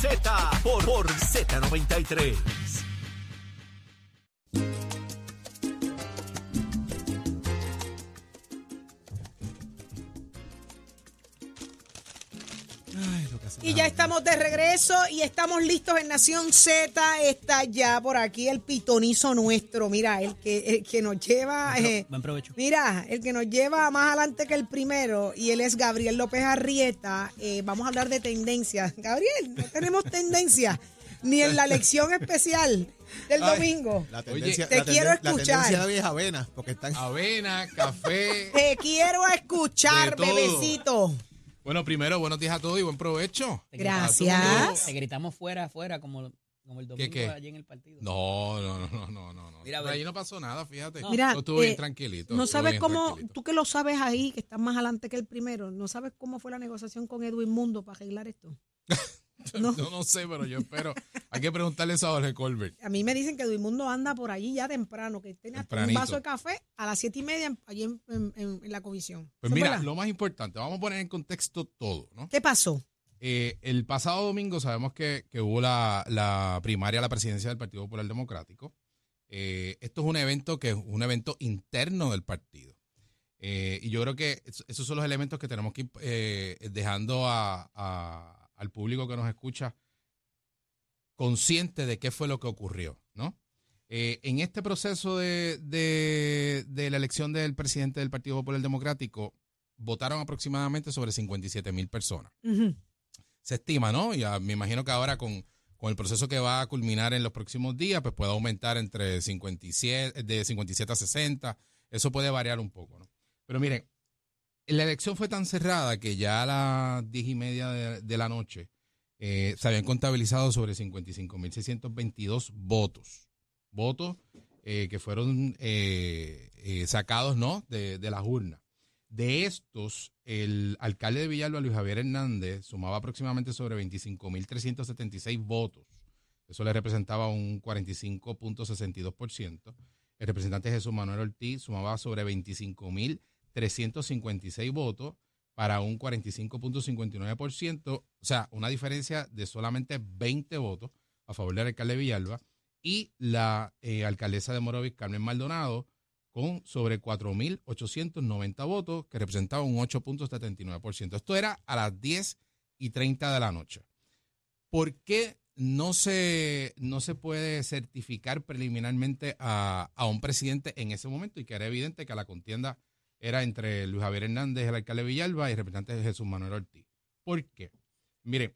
Z por, por Z93. Ya estamos de regreso y estamos listos en Nación Z. Está ya por aquí el pitonizo nuestro. Mira, el que, el que nos lleva. eh, Buen provecho. mira, el que nos lleva más adelante que el primero. Y él es Gabriel López Arrieta. Eh, vamos a hablar de tendencias. Gabriel, no tenemos tendencia. Ni en la lección especial del Ay, domingo. La tendencia, te la quiero tenden- La escuchar. tendencia de es avena, porque están... Avena, café. Te quiero escuchar, bebecito. Bueno, primero, buenos días a todos y buen provecho. Te Gracias. Te gritamos fuera, fuera, como, como el domingo qué? allí en el partido. No, no, no, no, no, no. no. Mira, Por ve. allí no pasó nada, fíjate. Mira, Yo estuve bien eh, tranquilito. No sabes cómo, tú que lo sabes ahí, que estás más adelante que el primero, ¿no sabes cómo fue la negociación con Edwin Mundo para arreglar esto? No. Yo no sé, pero yo espero. Hay que preguntarle eso a Jorge Colbert. A mí me dicen que Edwin Mundo anda por allí ya temprano, que tiene hasta un vaso de café a las siete y media en- allí en, en- en- en la comisión. Pues ¿Eso es mira, verdad? lo más importante, vamos a poner en contexto todo, ¿no? ¿Qué pasó? Eh, el pasado domingo sabemos que, que hubo la, la primaria a la presidencia del Partido Popular Democrático. Eh, esto es un evento que es un evento interno del partido. Eh, y yo creo que es- esos son los elementos que tenemos que ir dejando a- a- al público que nos escucha consciente de qué fue lo que ocurrió, ¿no? Eh, en este proceso de, de- de la elección del presidente del Partido Popular Democrático, votaron aproximadamente sobre 57 mil personas se estima, ¿no? Y me imagino que ahora con, con el proceso que va a culminar en los próximos días, pues puede aumentar entre 57, de 57 a 60. Eso puede variar un poco, ¿no? Pero miren, la elección fue tan cerrada que ya a las 10 y media de, de la noche eh, se habían contabilizado sobre 55.622 votos. Votos eh, que fueron eh, sacados, ¿no? De, de las urnas. De estos, el alcalde de Villalba, Luis Javier Hernández, sumaba aproximadamente sobre 25.376 votos. Eso le representaba un 45.62%. El representante Jesús Manuel Ortiz sumaba sobre 25.356 votos para un 45.59%. O sea, una diferencia de solamente 20 votos a favor del alcalde de Villalba. Y la eh, alcaldesa de Morovis, Carmen Maldonado, con sobre 4.890 votos, que representaba un 8.79%. Esto era a las 10 y 30 de la noche. ¿Por qué no se, no se puede certificar preliminarmente a, a un presidente en ese momento? Y que era evidente que la contienda era entre Luis Javier Hernández, el alcalde de Villalba, y el representante Jesús Manuel Ortiz. ¿Por qué? Mire,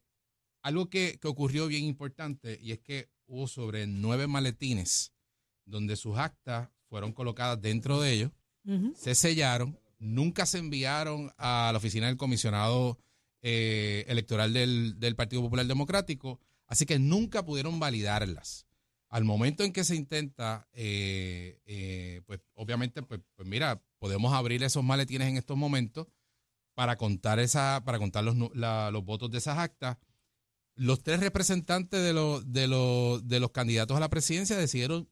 algo que, que ocurrió bien importante y es que hubo sobre nueve maletines donde sus actas fueron colocadas dentro de ellos, se sellaron, nunca se enviaron a la oficina del comisionado eh, electoral del, del Partido Popular Democrático, así que nunca pudieron validarlas. Al momento en que se intenta, eh, eh, pues obviamente, pues, pues mira, podemos abrir esos maletines en estos momentos para contar esa, para contar los, la- los votos de esas actas. Los tres representantes de los, de los, de los candidatos a la presidencia decidieron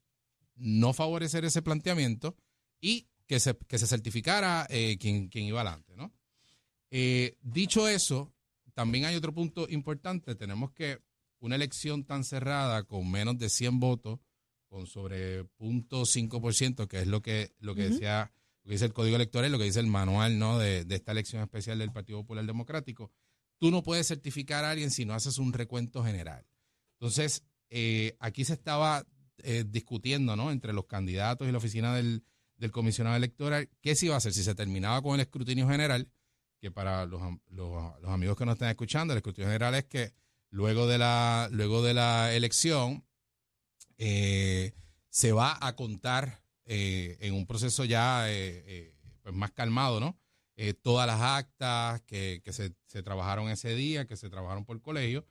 no favorecer ese planteamiento y que se, que se certificara eh, quien, quien iba adelante, ¿no? Eh, dicho eso, también hay otro punto importante. Tenemos que una elección tan cerrada con menos de 100 votos, con sobre 0.5%, que es lo que, lo que decía, lo que dice el Código Electoral, lo que dice el manual ¿no? de, esta elección especial del Partido Popular Democrático, tú no puedes certificar a alguien si no haces un recuento general. Entonces, eh, aquí se estaba eh, discutiendo ¿no? entre los candidatos y la oficina del, comisionado electoral qué se iba a hacer, si se terminaba con el escrutinio general, que para los, am- los- los amigos que nos están escuchando, el escrutinio general es que luego de la, luego de la elección eh, se va a contar eh, en un proceso ya eh, eh, pues más calmado, ¿no? Eh, todas las actas que, que se, se trabajaron ese día, que se trabajaron por colegio,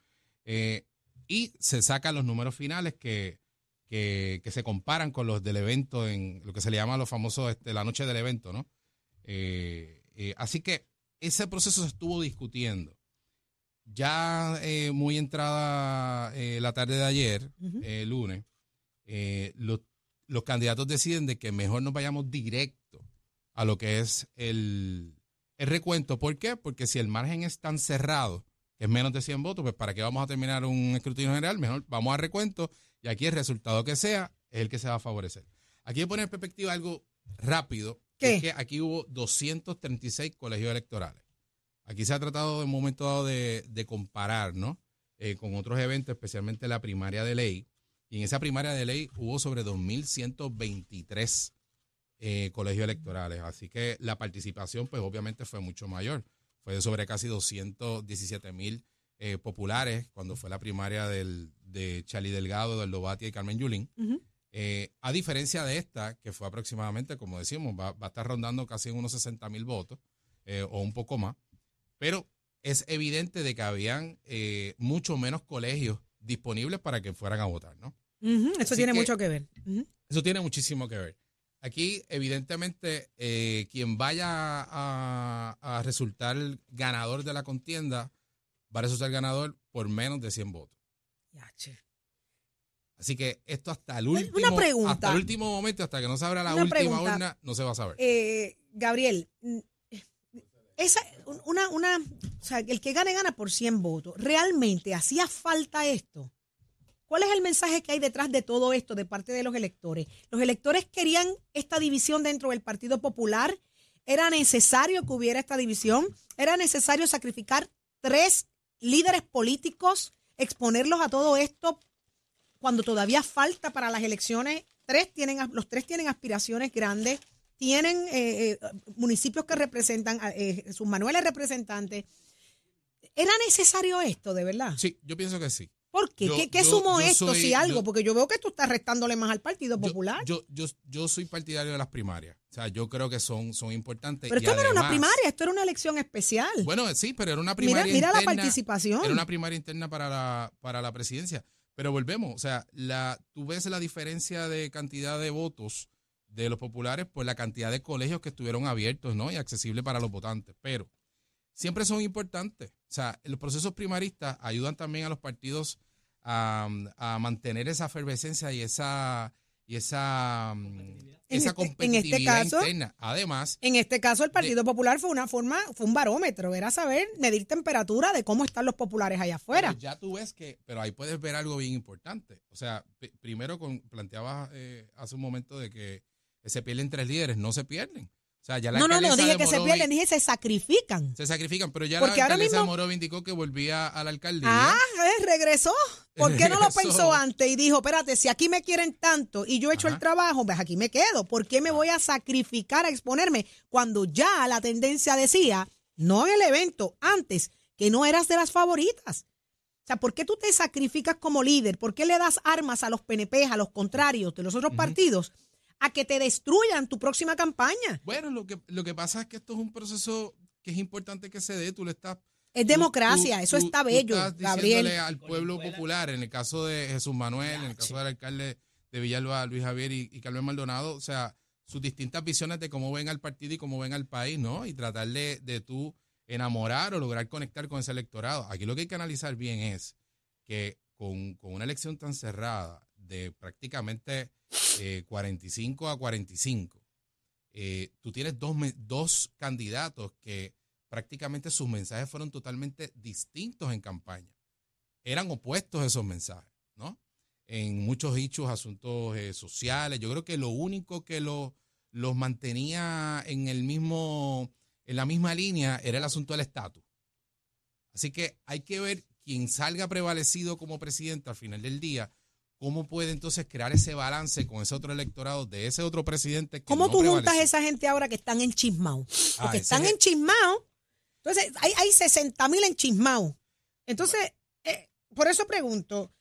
eh, y se sacan los números finales que, que, que se comparan con los del evento, en lo que se le llama los famosos, este, la noche del evento, ¿no? Así que ese proceso se estuvo discutiendo. Ya eh, muy entrada eh, la tarde de ayer, eh, lunes, los, los candidatos deciden de que mejor nos vayamos directo a lo que es el, el recuento. ¿Por qué? Porque si el margen es tan cerrado, que es menos de 100 votos, pues ¿para qué vamos a terminar un escrutinio general? Mejor vamos a recuento y aquí el resultado que sea es el que se va a favorecer. Aquí voy a poner en perspectiva algo rápido, que es que aquí hubo 236 colegios electorales. Aquí se ha tratado en un momento dado de, comparar, ¿no? Eh, con otros eventos, especialmente la primaria de ley. Y en esa primaria de ley hubo sobre 2.123 eh, colegios electorales. Así que la participación, pues obviamente fue mucho mayor. Fue de sobre casi 217 mil eh, populares cuando fue la primaria del, de Charlie Delgado, del Lobatia y Carmen Yulín. Eh, a diferencia de esta, que fue aproximadamente, como decimos, va, a estar rondando casi en unos 60 mil votos o un poco más. Pero es evidente de que habían mucho menos colegios disponibles para que fueran a votar, ¿no? Eso tiene mucho que ver. Eso tiene muchísimo que ver. Aquí, evidentemente, eh, quien vaya a, resultar ganador de la contienda va a resultar ganador por menos de 100 votos. Así que esto hasta el último, hasta el último momento, hasta que no se abra la última urna, no se va a saber. Eh, Gabriel, esa, una, una, o sea, el que gane gana por 100 votos. ¿Realmente hacía falta esto? ¿Cuál es el mensaje que hay detrás de todo esto de parte de los electores? ¿Los electores querían esta división dentro del Partido Popular? ¿Era necesario que hubiera esta división? ¿Era necesario sacrificar tres líderes políticos, exponerlos a todo esto cuando todavía falta para las elecciones? Tres tienen, los tres tienen aspiraciones grandes, tienen eh, eh, municipios que representan, eh, sus manuales representantes. ¿Era necesario esto, de verdad? Sí, yo pienso que sí. ¿Por qué? ¿Qué, sumó esto, si algo? Porque yo veo que tú estás restándole más al Partido Popular. Yo, yo, yo, soy partidario de las primarias. O sea, yo creo que son, son importantes. Pero esto no era una primaria, esto era una elección especial. Bueno, sí, pero era una primaria mira, mira la participación. Era una primaria interna para la, para la presidencia. Pero volvemos, o sea, la, tú ves la diferencia de cantidad de votos de los populares por la cantidad de colegios que estuvieron abiertos ¿no? y accesibles para los votantes. Pero siempre son importantes. O sea, los procesos primaristas ayudan también a los partidos a, mantener esa efervescencia y esa y esa, esa competitividad interna. Además, en este caso el Partido Popular fue una forma, fue un barómetro, era saber medir temperatura de cómo están los populares allá afuera. ya tú ves que, pero ahí puedes ver algo bien importante. O sea, primero con, planteabas eh, hace un momento de que se pierden tres líderes, no se pierden no, no, no, dije que se pierden, dije se sacrifican. Se sacrifican, pero ya la alcaldesa Morovi indicó que volvía a la alcaldía. Ah, eh, regresó. ¿Por qué no lo pensó antes y dijo, espérate, si aquí me quieren tanto y yo he hecho el trabajo, pues aquí me quedo. ¿Por qué me voy a sacrificar a exponerme cuando ya la tendencia decía, no en el evento, antes, que no eras de las favoritas? O sea, ¿por qué tú te sacrificas como líder? ¿Por qué le das armas a los PNP, a los contrarios de los otros partidos? A que te destruyan tu próxima campaña. Bueno, lo que, lo que pasa es que esto es un proceso que es importante que se dé. Tú le estás. Es democracia, eso está bello, tú estás Gabriel. al pueblo popular, en el caso de Jesús Manuel, en el caso del alcalde de Villalba, Luis Javier y, y Carmen Maldonado, o sea, sus distintas visiones de cómo ven al partido y cómo ven al país, ¿no? Y tratar de, de tú enamorar o lograr conectar con ese electorado. Aquí lo que hay que analizar bien es que con, con una elección tan cerrada, de prácticamente 45 eh, a 45, eh, tú tienes dos, dos candidatos que prácticamente sus mensajes fueron totalmente distintos en campaña. Eran opuestos esos mensajes, ¿no? En muchos hechos, asuntos eh, sociales. Yo creo que lo único que lo, los mantenía en el mismo, en la misma línea era el asunto del estatus. Así que hay que ver quién salga prevalecido como presidente al final del día ¿Cómo puede entonces crear ese balance con ese otro electorado de ese otro presidente? Que ¿Cómo tú juntas a esa gente ahora que están enchismados? Ah, Porque están enchismados. Entonces, hay, hay 60 mil enchismados. Entonces, eh, por eso pregunto,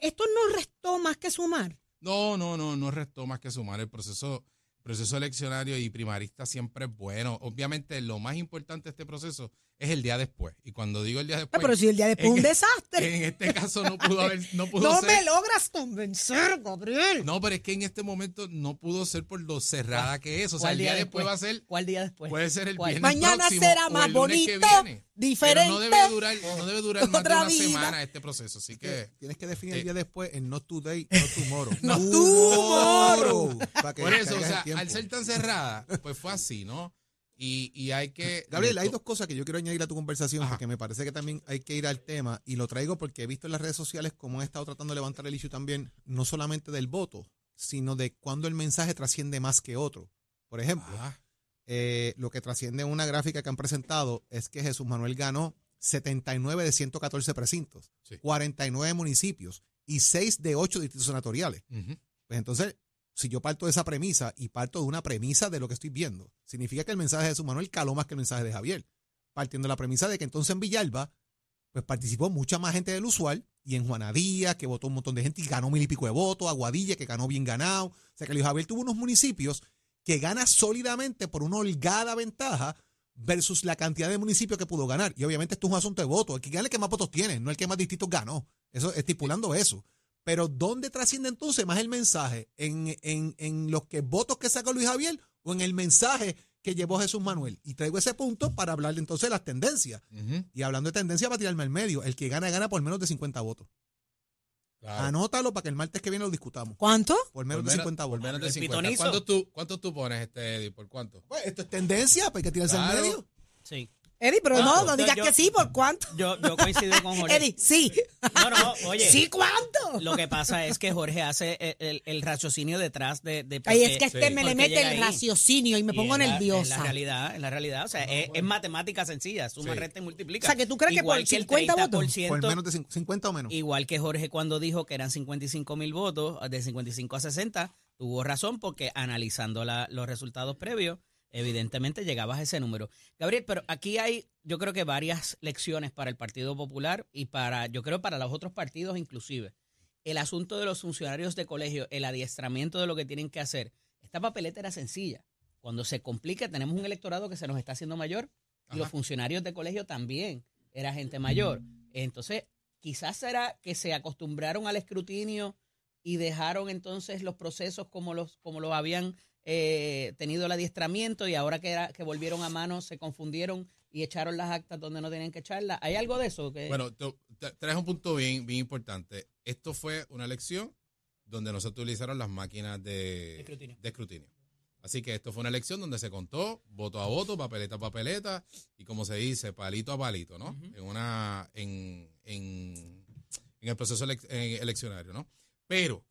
¿esto no restó más que sumar? No, no, no, no restó más que sumar. El proceso, proceso eleccionario y primarista siempre es bueno. Obviamente, lo más importante de este proceso es el día después. Y cuando digo el día después. pero si el día después es un e- desastre. En este caso no pudo haber. No, pudo no me logras convencer, Gabriel. No, pero es que en este momento no pudo ser por lo cerrada que es. O sea, el día, después, va a ser. ¿Cuál día después? Puede ser el viernes Mañana será más bonito, diferente. no debe durar, no debe durar más de una semana este proceso. Así que. Tienes que definir el día después en not today, no tomorrow. no tomorrow. Por eso, o sea, al ser tan cerrada, pues fue así, ¿no? Y, y hay que... Gabriel, hay dos cosas que yo quiero añadir a tu conversación porque me parece que también hay que ir al tema y lo traigo porque he visto en las redes sociales cómo he estado tratando de levantar el issue también, no solamente del voto, sino de cuando el mensaje trasciende más que otro. Por ejemplo, eh, lo que trasciende en una gráfica que han presentado es que Jesús Manuel ganó 79 de 114 precintos, 49 municipios y 6 de 8 distritos senatoriales. Pues entonces, si yo parto de esa premisa y parto de una premisa de lo que estoy viendo, significa que el mensaje de Jesús Manuel caló más que el mensaje de Javier. Partiendo de la premisa de que entonces en Villalba, pues participó mucha más gente del usual y en Juanadía, que votó un montón de gente y ganó mil y pico de votos, Aguadilla, que ganó bien ganado. O sea que Luis Javier tuvo unos municipios que gana sólidamente por una holgada ventaja versus la cantidad de municipios que pudo ganar. Y obviamente esto es un asunto de votos. El que gana el que más votos tiene, no el que más distritos ganó. Eso estipulando eso. Pero ¿dónde trasciende entonces más el mensaje? ¿En, en, los que votos que sacó Luis Javier o en el mensaje que llevó Jesús Manuel? Y traigo ese punto para hablar entonces de las tendencias. Y hablando de tendencias, para tirarme al medio. El que gana, gana por menos de 50 votos. Anótalo para que el martes que viene lo discutamos. ¿Cuánto? Por menos de 50 votos. Por menos de 50. ¿Cuánto tú, ¿Cuánto tú pones, este Eddie? ¿Por cuánto? Pues esto es tendencia, pues hay que tirarse al medio. Sí. Eddie, pero no, no digas que sí, ¿por cuánto? Yo, yo coincido con Jorge. Eddie, sí. No, no, oye. ¿Sí cuánto? Lo que pasa es que Jorge hace el, el, raciocinio detrás de... de Ay, es que este me le mete el raciocinio y me pongo nerviosa. En la realidad, en la realidad. O sea, es, matemática sencilla, suma, resta y multiplica. O sea, que tú crees que por 50 votos. Por menos de 50 o menos. Igual que Jorge cuando dijo que eran 55 mil votos, de 55 a 60, tuvo razón porque analizando la, los resultados previos evidentemente llegabas a ese número. Gabriel, pero aquí hay, yo creo que varias lecciones para el Partido Popular y para, yo creo, para los otros partidos inclusive. El asunto de los funcionarios de colegio, el adiestramiento de lo que tienen que hacer. Esta papeleta era sencilla. Cuando se complica, tenemos un electorado que se nos está haciendo mayor y los funcionarios de colegio también era gente mayor. Entonces, quizás será que se acostumbraron al escrutinio y dejaron entonces los procesos como los, como los habían eh, tenido el adiestramiento y ahora que, era, que volvieron a mano se confundieron y echaron las actas donde no tenían que echarlas. ¿Hay algo de eso? Que... Bueno, traes un punto bien, bien importante. Esto fue una elección donde no se utilizaron las máquinas de, escrutinio. Así que esto fue una elección donde se contó voto a voto, papeleta a papeleta y como se dice, palito a palito, ¿no? En una en, en, en el proceso eleccionario, ¿no? Pero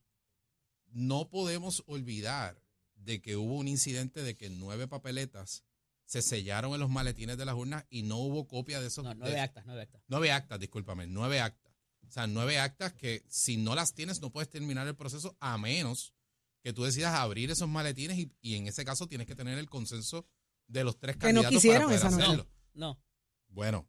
no podemos olvidar de que hubo un incidente de que nueve papeletas se sellaron en los maletines de las urnas y no hubo copia de esos. No, nueve actas, nueve actas. Nueve actas, discúlpame, nueve actas. O sea, nueve actas que si no las tienes no puedes terminar el proceso a menos que tú decidas abrir esos maletines y, en ese caso tienes que tener el consenso de los tres candidatos no quisieron para poder hacerlo. No. Bueno,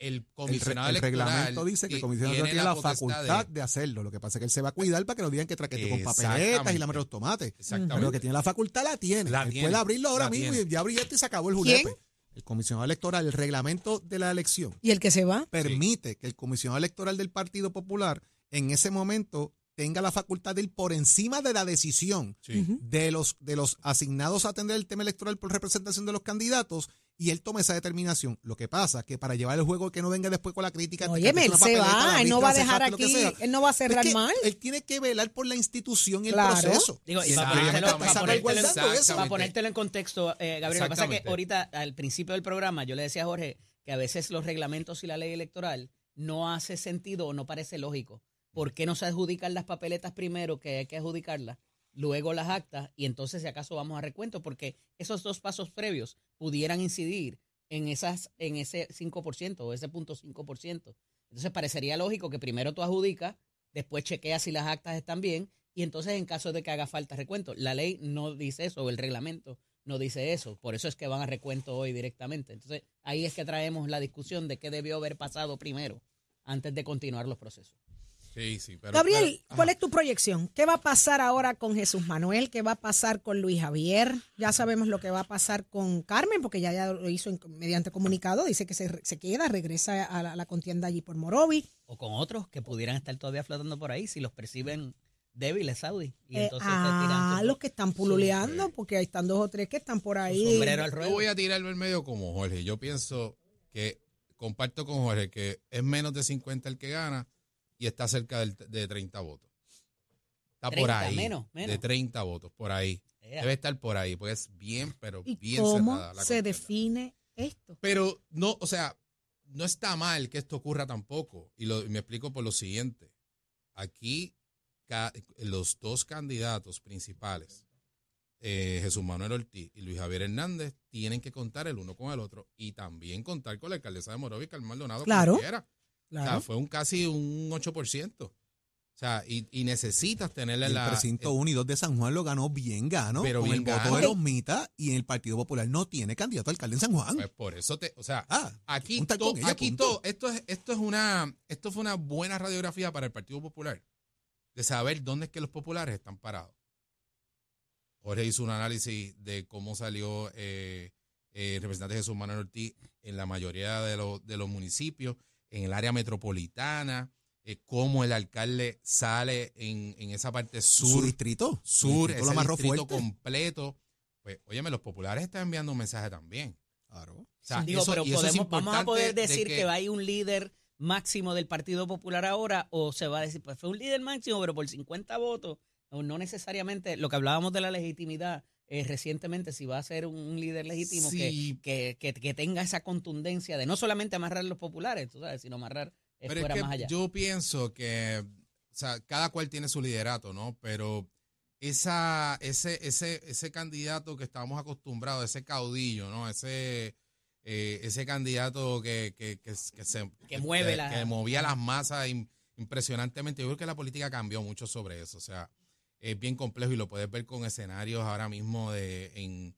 el comisionado el, reglamento dice que el comisionado tiene, la, facultad de, hacerlo. Lo que pasa es que él se va a cuidar para que no digan que traquete con papeletas y la los tomates. Exactamente. Pero lo que tiene la facultad la tiene. La puede abrirlo ahora mismo y ya abrió esto y se acabó el julepe. El comisionado electoral, el reglamento de la elección. ¿Y el que se va? Permite que el comisionado electoral del Partido Popular en ese momento tenga la facultad de ir por encima de la decisión de, los, de los asignados a atender el tema electoral por representación de los candidatos y él toma esa determinación. Lo que pasa que para llevar el juego que no venga después con la crítica. Oye, él se va, él no va a dejar aquí, él no va a cerrar mal. Él tiene que velar por la institución y el proceso. Digo, y para, ponértelo, en contexto, eh, Gabriel, lo que pasa es que ahorita al principio del programa yo le decía a Jorge que a veces los reglamentos y la ley electoral no hace sentido o no parece lógico. ¿Por qué no se adjudican las papeletas primero que hay que adjudicarlas? luego las actas y entonces si acaso vamos a recuento, porque esos dos pasos previos pudieran incidir en, esas, en ese 5% o ese punto 5%. Entonces parecería lógico que primero tú adjudicas, después chequeas si las actas están bien y entonces en caso de que haga falta recuento. La ley no dice eso, o el reglamento no dice eso, por eso es que van a recuento hoy directamente. Entonces ahí es que traemos la discusión de qué debió haber pasado primero antes de continuar los procesos. Gabriel, ¿cuál es tu proyección? ¿Qué va a pasar ahora con Jesús Manuel? ¿Qué va a pasar con Luis Javier? Ya sabemos lo que va a pasar con Carmen, porque ya, ya lo hizo mediante comunicado, dice que se, se queda, regresa a la, contienda allí por Morovi. O con otros que pudieran estar todavía flotando por ahí si los perciben débiles, Saudi. Y eh, ah, los que están pululeando, porque ahí están dos o tres que están por ahí. Yo voy a tirarlo en medio como Jorge. Yo pienso que comparto con Jorge que es menos de 50 el que gana y está cerca de 30 votos. Está por ahí. Menos, De 30 votos, por ahí. Debe estar por ahí, porque es bien, pero ¿Y bien cómo cerrada la se contienda. define esto? Pero no, o sea, no está mal que esto ocurra tampoco. Y, lo, y me explico por lo siguiente. Aquí ca- los dos candidatos principales, eh, Jesús Manuel Ortiz y Luis Javier Hernández, tienen que contar el uno con el otro y también contar con la alcaldesa de Morovis, Carmen Maldonado, como Claro. quiera. O sea, fue un casi un 8%. O sea, y, y necesitas tenerle el la... precinto 1 y 2 de San Juan lo ganó bien gano, Pero con bien el voto gano. de los mitas y el Partido Popular no tiene candidato a alcalde en San Juan. Pues por eso te... O sea, ah, Aquí, to- ella, aquí esto es, esto es una, esto fue una buena radiografía para el Partido Popular, de saber dónde es que los populares están parados. Jorge hizo un análisis de cómo salió eh, eh, el representante Jesús Manuel Ortiz en la mayoría de, los- de los municipios, en el área metropolitana, eh, cómo el alcalde sale en, en esa parte su sur, distrito, su sur, distrito ese lo amarró distrito fuerte. completo. Pues, óyeme, los populares están enviando un mensaje también. Claro. O sea, Digo, eso- pero podemos, vamos a poder de decir que, hay un líder máximo del Partido Popular ahora o se va a decir, pues fue un líder máximo, pero por 50 votos, o no necesariamente, lo que hablábamos de la legitimidad eh, recientemente, si va a ser un, líder legítimo que- Sí. que, que, que tenga esa contundencia de no solamente amarrar los populares, tú sabes, sino amarrar es fuera que más allá. yo pienso que, o sea, cada cual tiene su liderato, ¿no? Pero esa, ese, ese, ese candidato que estábamos acostumbrados, ese caudillo, ¿no? Ese, eh, ese candidato que, que, que, que se Que mueve la- que movía las masas im- impresionantemente. Yo creo que la política cambió mucho sobre eso. O sea, es bien complejo y lo puedes ver con escenarios ahora mismo de en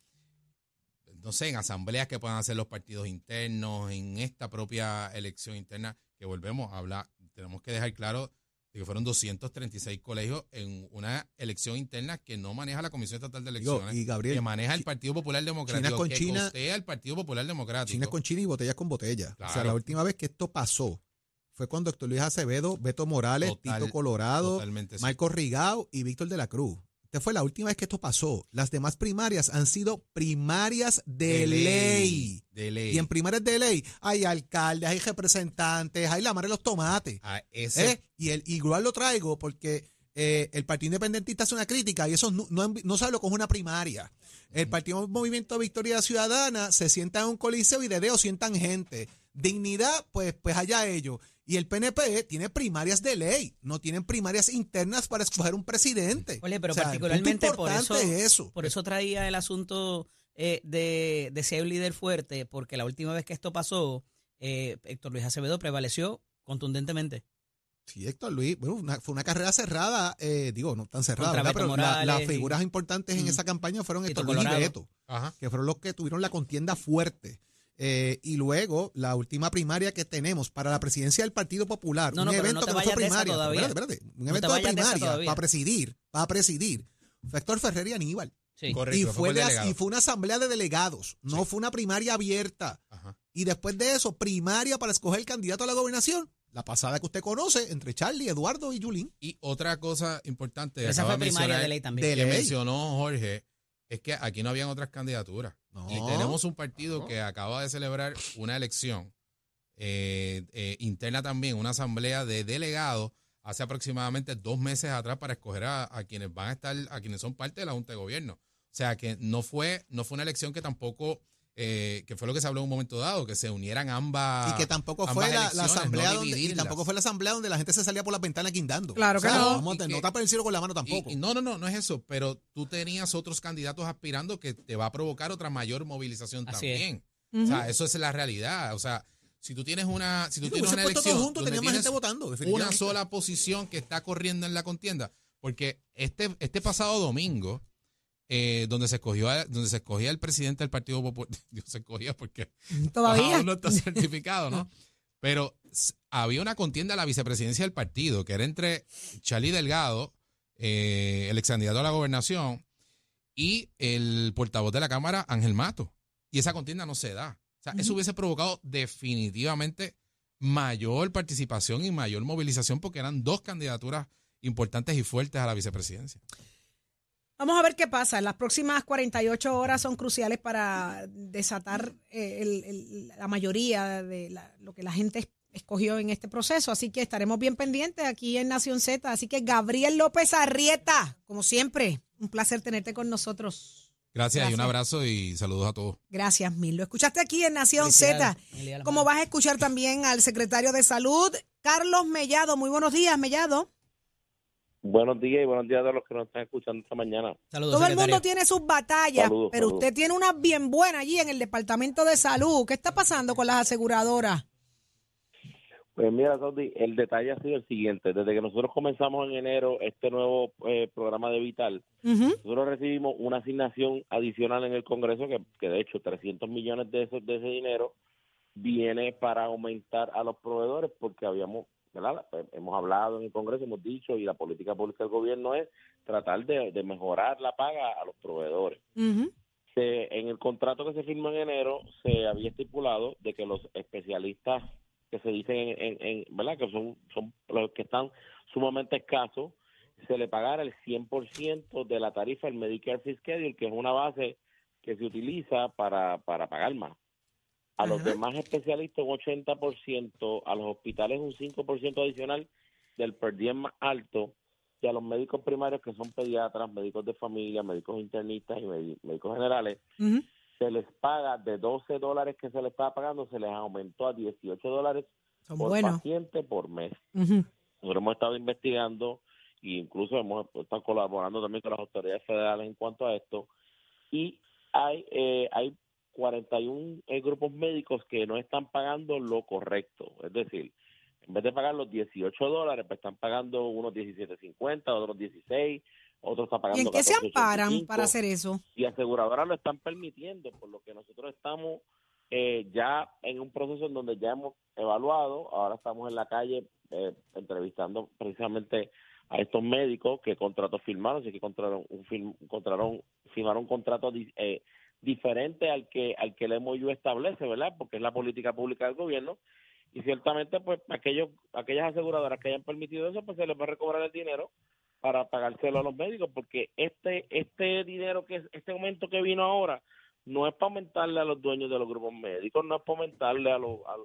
no sé, en asambleas que puedan hacer los partidos internos, en esta propia elección interna, que volvemos a hablar, tenemos que dejar claro de que fueron 236 colegios en una elección interna que no maneja la Comisión Estatal de Elecciones, y Gabriel, que maneja el Partido Popular Democrático, China con que China- el Partido Popular Democrático. China con China y botellas con botella. O sea, la última vez que esto pasó fue cuando Héctor Luis Acevedo, Beto Morales, Total- Tito Colorado, sí. Marco Rigao y Víctor de la Cruz. Esta fue la última vez que esto pasó. Las demás primarias han sido primarias de, ley. De ley. Y en primarias de ley hay alcaldes, hay representantes, hay la madre de los tomates. Ah, ese- ¿eh? Y el igual lo traigo porque eh, el Partido Independentista hace una crítica y eso no, no, no sabe lo que es una primaria. El Partido Movimiento Victoria Ciudadana se sienta en un coliseo y de dedo sientan gente. Dignidad, pues, pues allá ellos. Y el PNP tiene primarias de ley, no tienen primarias internas para escoger un presidente. Oye, pero O sea, particularmente por eso, es eso. por eso traía el asunto eh, de, de hay un líder fuerte, porque la última vez que esto pasó, eh, Héctor Luis Acevedo prevaleció contundentemente. Sí, Héctor Luis, bueno, una- fue una carrera cerrada, eh, digo, no tan cerrada, ¿verdad? Pero la- las y- figuras importantes en Mm. esa campaña fueron Héctor Luis y. Beto. Ajá. que fueron los que tuvieron la contienda fuerte. Eh, y luego, la última primaria que tenemos para la presidencia del Partido Popular, No, un no, pero evento no que no fue primaria, espérate, espérate, un evento de primaria para presidir, para presidir, fue Héctor Ferrer y Aníbal. Sí. Correcto, y, fue de- y una asamblea de delegados, no Sí. fue una primaria abierta. Ajá. Y después de eso, primaria para escoger el candidato a la gobernación, la pasada que usted conoce, entre Charlie, Eduardo y Julín. Y otra cosa importante Esa fue primaria de ley también. de que ley. mencionó Jorge es que aquí no habían otras candidaturas. No. Y tenemos un partido que acaba de celebrar una elección eh, eh, interna también, una asamblea de delegados hace aproximadamente dos meses atrás para escoger a, a quienes van a estar, a quienes son parte de la Junta de Gobierno. O sea que no fue, no fue una elección que tampoco, eh, que fue lo que se habló en un momento dado, que se unieran ambas. y que tampoco ambas fue la, asamblea no donde, y tampoco fue la asamblea donde la gente se salía por las ventanas guindando. Claro que no. vamos no el cielo con la mano tampoco. y no, no, no, no es eso, pero tú tenías otros candidatos aspirando que te va a provocar otra mayor movilización Así es. también. O sea, eso es la realidad. O sea, si tú tienes una, si tú Sí, tienes una elección juntos, donde tienes gente votando, una sola posición que está corriendo en la contienda, porque este, este pasado domingo, eh, donde se escogió, a- donde se escogía el presidente del Partido Popular, Dios se escogía porque Todavía. no está certificado, ¿no? Pero había una contienda a la vicepresidencia del partido, que era entre Charlie Delgado, eh, el ex candidato a la gobernación, y el portavoz de la Cámara, Ángel Mato. Y esa contienda no se da. O sea, eso hubiese provocado definitivamente mayor participación y mayor movilización porque eran dos candidaturas importantes y fuertes a la vicepresidencia. Vamos a ver qué pasa. Las próximas 48 horas son cruciales para desatar eh, el- el- la mayoría de la- lo que la gente es- escogió en este proceso. Así que estaremos bien pendientes aquí en Nación Z. Así que Gabriel López Arrieta, como siempre, Un placer tenerte con nosotros. Gracias, y un Gracias. abrazo y saludos a todos. Gracias, Mil. Lo escuchaste aquí en Nación Z. Como vas a escuchar también al secretario de Salud, Carlos Mellado. Muy buenos días, Mellado. Buenos días y buenos días a todos los que nos están escuchando esta mañana. Saludos, Todo el mundo tiene sus batallas, Saludos, pero saludos. usted tiene una bien buena allí en el Departamento de Salud. ¿Qué está pasando con las aseguradoras? Pues mira, Saudi, el detalle ha sido el siguiente. Desde que nosotros comenzamos en enero este nuevo eh, programa de Vital, nosotros recibimos una asignación adicional en el Congreso que, que de hecho 300 millones de, esos, de ese dinero viene para aumentar a los proveedores porque habíamos, ¿verdad? Pues, hemos hablado en el Congreso, hemos dicho, y la política pública del gobierno es tratar de, de mejorar la paga a los proveedores. Ujú. se- en el contrato que se firmó en enero se había estipulado de que los especialistas que se dicen en, en- en- verdad que son son los que están sumamente escasos se le pagara el 100% de la tarifa del Medicare Fee Schedule que es una base que se utiliza para para pagar más a los demás especialistas un 80%, a los hospitales un 5% adicional del per diem más alto y a los médicos primarios que son pediatras, médicos de familia, médicos internistas y médicos generales, se les paga de 12 dólares que se les estaba pagando, se les aumentó a 18 dólares Son por buenos. paciente por mes. Nosotros hemos estado investigando e incluso hemos estado colaborando también con las autoridades federales en cuanto a esto y hay eh, hay 41 eh, grupos médicos que no están pagando lo correcto, es decir, en vez de pagar los 18 dólares, pues están pagando unos 17.50, otros 16, otros están ¿Y pagando en qué se amparan 14.85 para hacer eso? y aseguradoras lo están permitiendo, por lo que nosotros estamos eh, ya en un proceso en donde ya hemos evaluado, ahora estamos en la calle eh, entrevistando precisamente a estos médicos que contratos firmaron, así que contrataron un firm- contrataron, firmaron un contrato eh, diferente al que al que el MOU establece, ¿verdad? Porque es la política pública del gobierno y ciertamente pues aquellos aquellas aseguradoras que hayan permitido eso pues se les va a recobrar el dinero para pagárselo a los médicos porque este este dinero que es este aumento que vino ahora no es para aumentarle a los dueños de los grupos médicos no es para aumentarle a los a,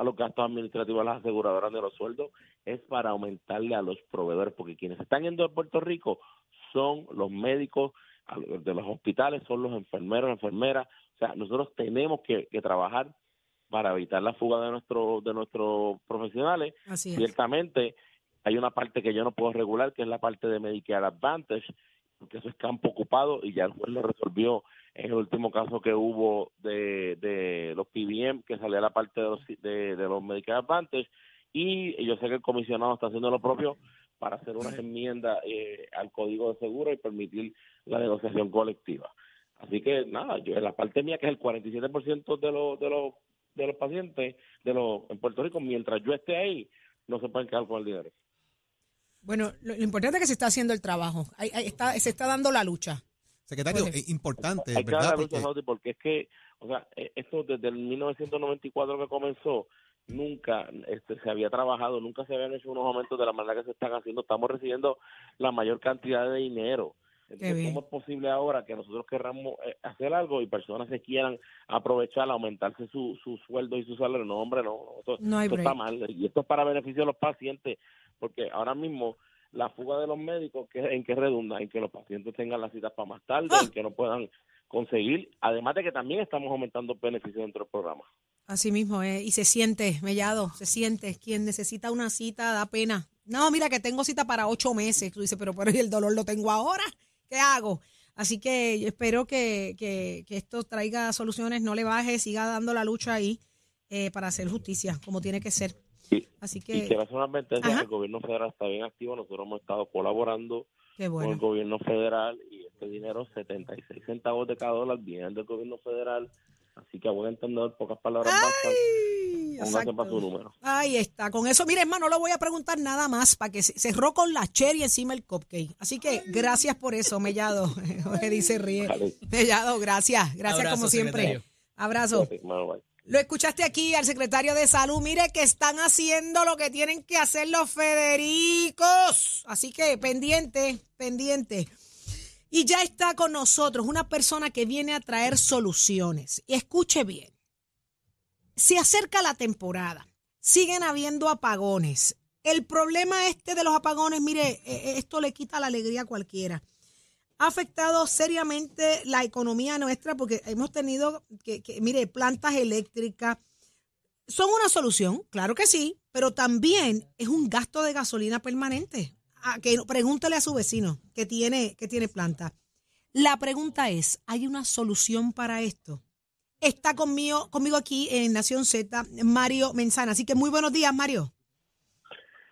a los gastos administrativos a las aseguradoras de los sueldos es para aumentarle a los proveedores porque quienes están yendo de Puerto Rico son los médicos a- de los hospitales son los enfermeros enfermeras. O sea nosotros tenemos que, que trabajar para evitar la fuga de nuestros de nuestros profesionales. Así es. ciertamente hay una parte que yo no puedo regular, que es la parte de Medicare Advantage, porque eso es campo ocupado y ya el juez lo resolvió. En el último caso que hubo de, de los PBM, que salía la parte de los, de, de los Medicare Advantage, y yo sé que el comisionado está haciendo lo propio para hacer unas enmiendas eh, al Código de Seguro y permitir la negociación colectiva. Así que nada, yo en la parte mía, que es el 47% de los, de los de los pacientes de los en Puerto Rico, mientras yo esté ahí, no se pueden quedar con el dinero. Bueno, lo, lo importante es que se está haciendo el trabajo. Ahí está, se está dando la lucha. Secretario, Pues, es importante, Hay que dar ¿verdad? la lucha, Porque porque es que, o sea, eh, esto desde el 1994 que comenzó, nunca este, se había trabajado, nunca se habían hecho unos aumentos de la manera que se están haciendo. Estamos recibiendo la mayor cantidad de dinero. Entonces. ¿cómo es posible ahora que nosotros querramos eh, hacer algo y personas se quieran aprovechar, aumentarse su, su sueldo y su salario? No, hombre, no. Esto, No esto está mal. Y esto es para beneficio de los pacientes, porque ahora mismo la fuga de los médicos, ¿qué- ¿en qué redunda? En que los pacientes tengan las citas para más tarde, ¡Ah! en que no puedan conseguir, además de que también estamos aumentando beneficios dentro del programa. Así mismo, eh, y se siente, Mellado, se siente. Quien necesita una cita da pena. No, mira que tengo cita para ocho meses. Tú dices, pero, pero ¿y el dolor lo tengo ahora? ¿Qué hago? Así que yo espero que, que, que esto traiga soluciones, no le baje, siga dando la lucha ahí eh, para hacer justicia, como tiene que ser. Y, Así y que, quiero hacer una advertencia, el gobierno federal está bien activo, nosotros hemos estado colaborando con el gobierno federal y este dinero, 76 centavos de cada dólar, viene del gobierno federal, así que a buen entender, pocas palabras bastan, Ay, póngase exacto. para su número. Ahí está. Con eso, mire, hermano, no le voy a preguntar nada más para que se cerró con la cherry encima el cupcake. Así que gracias por eso, Mellado. Jorge dice ríe. Vale. Mellado, gracias. Gracias Abrazo, como siempre. secretario. Abrazo. Bye. Lo escuchaste aquí al secretario de salud. Mire que están haciendo lo que tienen que hacer los Federicos. Así que pendiente, pendiente. Y ya está con nosotros una persona que viene a traer soluciones. Y escuche bien. Se acerca la temporada. Siguen habiendo apagones. El problema este de los apagones, mire, eh, eh, esto le quita la alegría a cualquiera. ha afectado seriamente la economía nuestra porque hemos tenido que, que, mire, plantas eléctricas. Son una solución, claro que sí, pero también es un gasto de gasolina permanente. Ah, que pregúntele a su vecino que tiene, que tiene planta. La pregunta es, ¿hay una solución para esto? Está conmigo, conmigo aquí en Nación Z, Mario Menzana. Así que muy buenos días, Mario.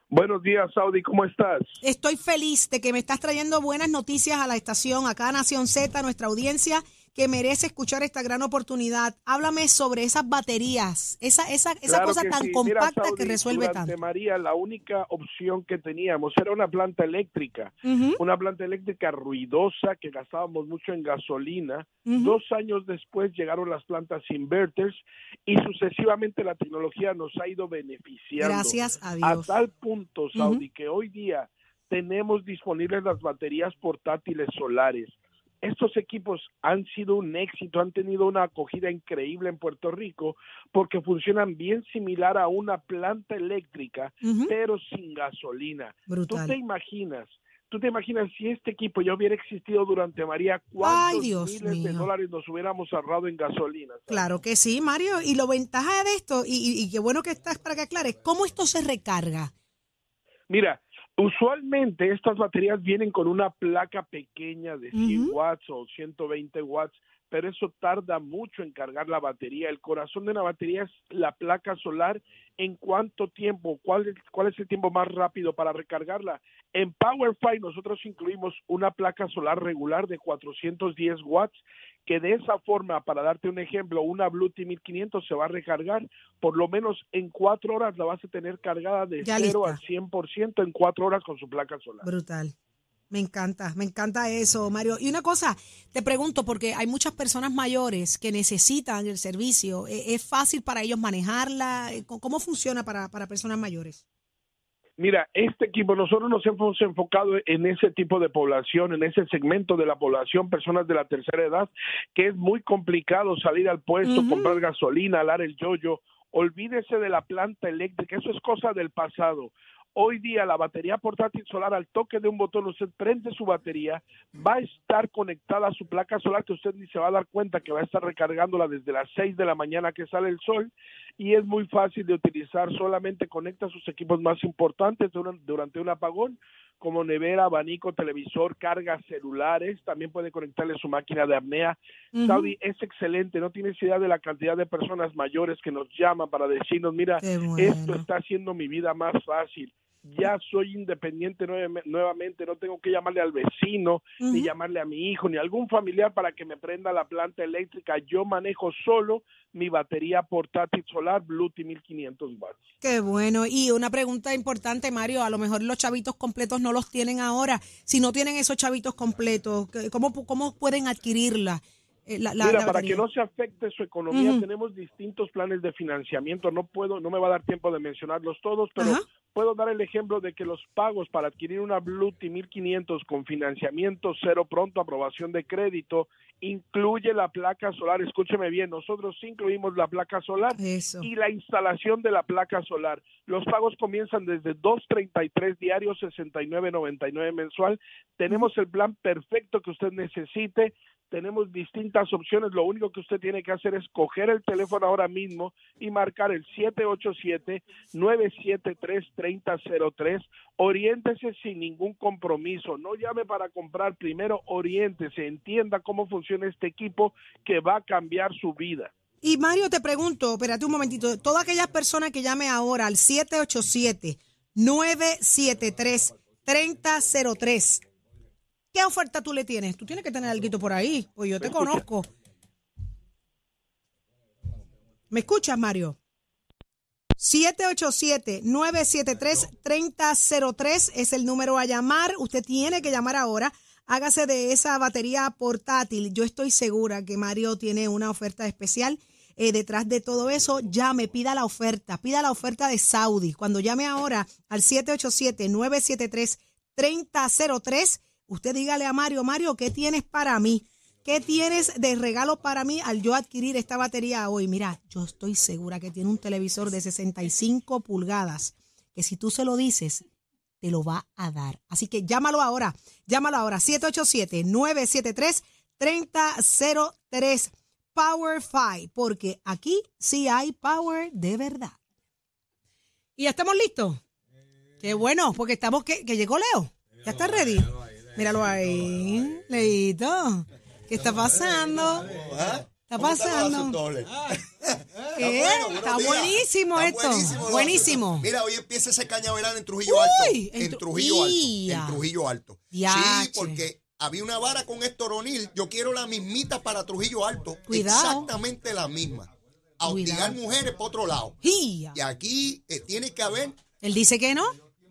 Buenos días, Saudi, ¿cómo estás? Estoy feliz de que me estás trayendo buenas noticias a la estación, acá a Nación Z, nuestra audiencia que merece escuchar esta gran oportunidad. Háblame sobre esas baterías, esa esa esa Claro cosa tan sí. compacta Mira, Saudi, que resuelve tanto. María, la única opción que teníamos era una planta eléctrica, una planta eléctrica ruidosa que gastábamos mucho en gasolina. Dos años después llegaron las plantas inverters y sucesivamente la tecnología nos ha ido beneficiando. Gracias a A Dios. tal punto, Saudi, que hoy día tenemos disponibles las baterías portátiles solares. Estos equipos han sido un éxito, han tenido una acogida increíble en Puerto Rico porque funcionan bien similar a una planta eléctrica, pero sin gasolina. ¿Tú Brutal. te imaginas? ¿Tú te imaginas si este equipo ya hubiera existido durante María, Ay, cuántos Dios miles de dólares nos hubiéramos ahorrado en gasolina? Claro que sí, Mario. Y lo ventaja de esto, y, y- y qué bueno que estás para que aclares, ¿cómo esto se recarga? Mira, usualmente estas baterías vienen con una placa pequeña de 100 Ujú. watts o 120 watts, pero eso tarda mucho en cargar la batería. El corazón de una batería es la placa solar. ¿En cuánto tiempo? ¿Cuál es, cuál es el tiempo más rápido para recargarla? En PowerFi nosotros incluimos una placa solar regular de 410 watts que de esa forma, para darte un ejemplo, una Bluetooth 1500 se va a recargar por lo menos en cuatro horas la vas a tener cargada de Ya 0 lista. al 100% en cuatro horas con su placa solar. Brutal. Me encanta, me encanta eso, Mario. Y una cosa, te pregunto, porque hay muchas personas mayores que necesitan el servicio. ¿E- ¿Es fácil para ellos manejarla? Eh, ¿Cómo- ¿Cómo funciona para, para personas mayores? Mira, este equipo, nosotros nos hemos enfocado en ese tipo de población, en ese segmento de la población, personas de la tercera edad, que es muy complicado salir al puesto, comprar gasolina, alar el yoyo. Olvídese de la planta eléctrica, eso es cosa del pasado. Hoy día la batería portátil solar al toque de un botón, usted prende su batería, va a estar conectada a su placa solar que usted ni se va a dar cuenta que va a estar recargándola desde las 6 de la mañana que sale el sol y es muy fácil de utilizar, solamente conecta sus equipos más importantes duran- durante un apagón como nevera, abanico, televisor, cargas celulares, también puede conectarle su máquina de apnea. Saudi es excelente, no tienes idea de la cantidad de personas mayores que nos llaman para decirnos, mira, esto está haciendo mi vida más fácil. Ya soy independiente nueve- nuevamente, no tengo que llamarle al vecino, ni llamarle a mi hijo, ni a algún familiar para que me prenda la planta eléctrica. Yo manejo solo mi batería portátil solar Bluetooth 1500 watts. Qué bueno. Y una pregunta importante, Mario, a lo mejor los chavitos completos no los tienen ahora. Si no tienen esos chavitos completos, ¿qué- ¿cómo, cómo pueden adquirirla? Eh, la- la- Mira, la para que no se afecte su economía, tenemos distintos planes de financiamiento. No puedo, no me va a dar tiempo de mencionarlos todos, pero. Puedo dar el ejemplo de que los pagos para adquirir una Bluetooth 1500 con financiamiento cero pronto, aprobación de crédito, incluye la placa solar. Escúcheme bien, nosotros sí incluimos la placa solar Eso. y la instalación de la placa solar. Los pagos comienzan desde 2.33 diarios, 69.99 mensual. Tenemos el plan perfecto que usted necesite. Tenemos distintas opciones. Lo único que usted tiene que hacer es coger el teléfono ahora mismo y marcar el 787-973-3003. Oriéntese sin ningún compromiso. No llame para comprar. Primero, oriéntese. Entienda cómo funciona este equipo que va a cambiar su vida. Y Mario, te pregunto, espérate un momentito, todas aquellas personas que llame ahora al 787-973-3003, ¿qué oferta tú le tienes? Tú tienes que tener algo por ahí, pues yo te escucha. conozco. ¿Me escuchas, Mario? 787-973-3003 es el número a llamar. Usted tiene que llamar ahora. Hágase de esa batería portátil. Yo estoy segura que Mario tiene una oferta especial. Eh, detrás de todo eso, llame, pida la oferta, pida la oferta de Saudi. Cuando llame ahora al 787-973-3003, usted dígale a Mario, Mario, ¿qué tienes para mí? ¿Qué tienes de regalo para mí al yo adquirir esta batería hoy? Mira, yo estoy segura que tiene un televisor de 65 pulgadas, que si tú se lo dices, te lo va a dar. Así que llámalo ahora, llámalo ahora, 787-973-3003 Power 5, porque aquí sí hay power de verdad. ¿Y ya estamos listos? Qué bueno, porque estamos, que, que llegó Leo. ¿Ya está ready? Míralo ahí, Leito. ¿Qué está pasando? Está pasando. ¿Qué? Está buenísimo esto. Buenísimo. Mira, hoy empieza ese cañaveral en Trujillo Uy, Alto. en En Tru- Trujillo Alto. En Trujillo Alto. Diache. Sí, porque había una vara con Héctor O'Neill. Yo quiero la mismita para Trujillo Alto. Cuidado. Exactamente la misma. A hostigar mujeres por otro lado. ¡Ia! Y aquí eh, tiene que haber. Él dice que no.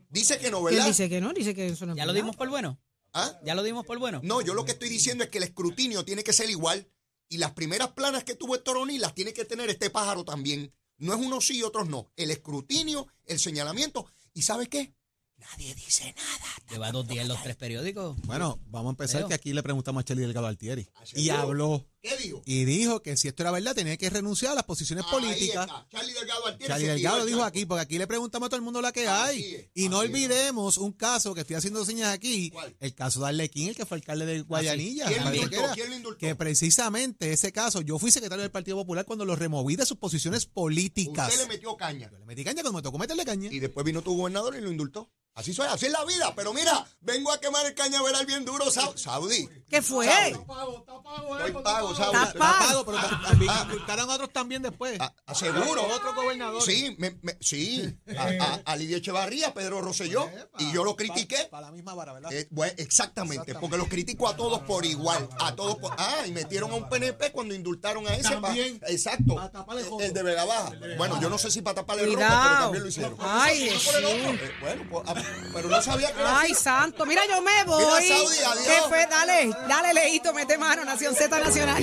Dice que no, Él ¿verdad? dice que no, dice que eso no es ¿Ya lo dimos por bueno? ¿Ah? ¿Ya lo dimos por bueno? No, yo lo que estoy diciendo es que el escrutinio tiene que ser igual. Y las primeras planas que tuvo Héctor O'Neill las tiene que tener este pájaro también. No es unos sí y otros no. El escrutinio, el señalamiento. ¿Y sabe qué? Nadie dice nada. Lleva dos días en los tres periódicos. Bueno, vamos a empezar Leo. que aquí le preguntamos a Charlie Delgado Altieri. Y habló. ¿Qué dijo? Y dijo que si esto era verdad, tenía que renunciar a las posiciones Ahí políticas. está. Charlie Delgado Altieri Charlie Delgado lo dijo aquí, porque aquí le preguntamos a todo el mundo la que Así hay. es, y no es. olvidemos un caso que estoy haciendo señas aquí, ¿Cuál? el caso de Arlequín, el que fue alcalde de Guayanilla. ¿Quién lo indultó? que era, ¿Quién lo indultó? Que precisamente ese caso, yo fui secretario del Partido Popular cuando lo removí de sus posiciones políticas. Usted le metió caña. Yo le metí caña cuando me tocó meterle caña. Y después vino tu gobernador y lo indultó. Así soy, así es la vida. Pero mira, vengo a quemar el cañaveral bien duro, Sa- Saudi. ¿Qué fue? Saudi. Estoy pago. Está Estoy pago. Pago, pero también indultaron a otros también después. A- Aseguro. Otro gobernador. Sí, me- me- sí. A, a- a Lidia Echevarría, a Pedro Rosselló. Y yo lo critiqué. Para la misma vara, ¿verdad? Eh, bueno, exactamente, porque los critico a todos por igual. A todos por- Ah, y metieron a un PNP cuando indultaron a ese. pa- También. exacto. Pa' taparle El, el de Vega Baja. Bueno, yo no sé si para taparle el rojo, pero también lo hicieron. Ay, Eh, Jesús. bueno, pues, ah, pero no sabía que Ay, santo. Mira, yo me voy. Mira, Saudi, adiós. ¿Qué fue? Dale, dale, Leito, mete mano. Nación Z Nacional.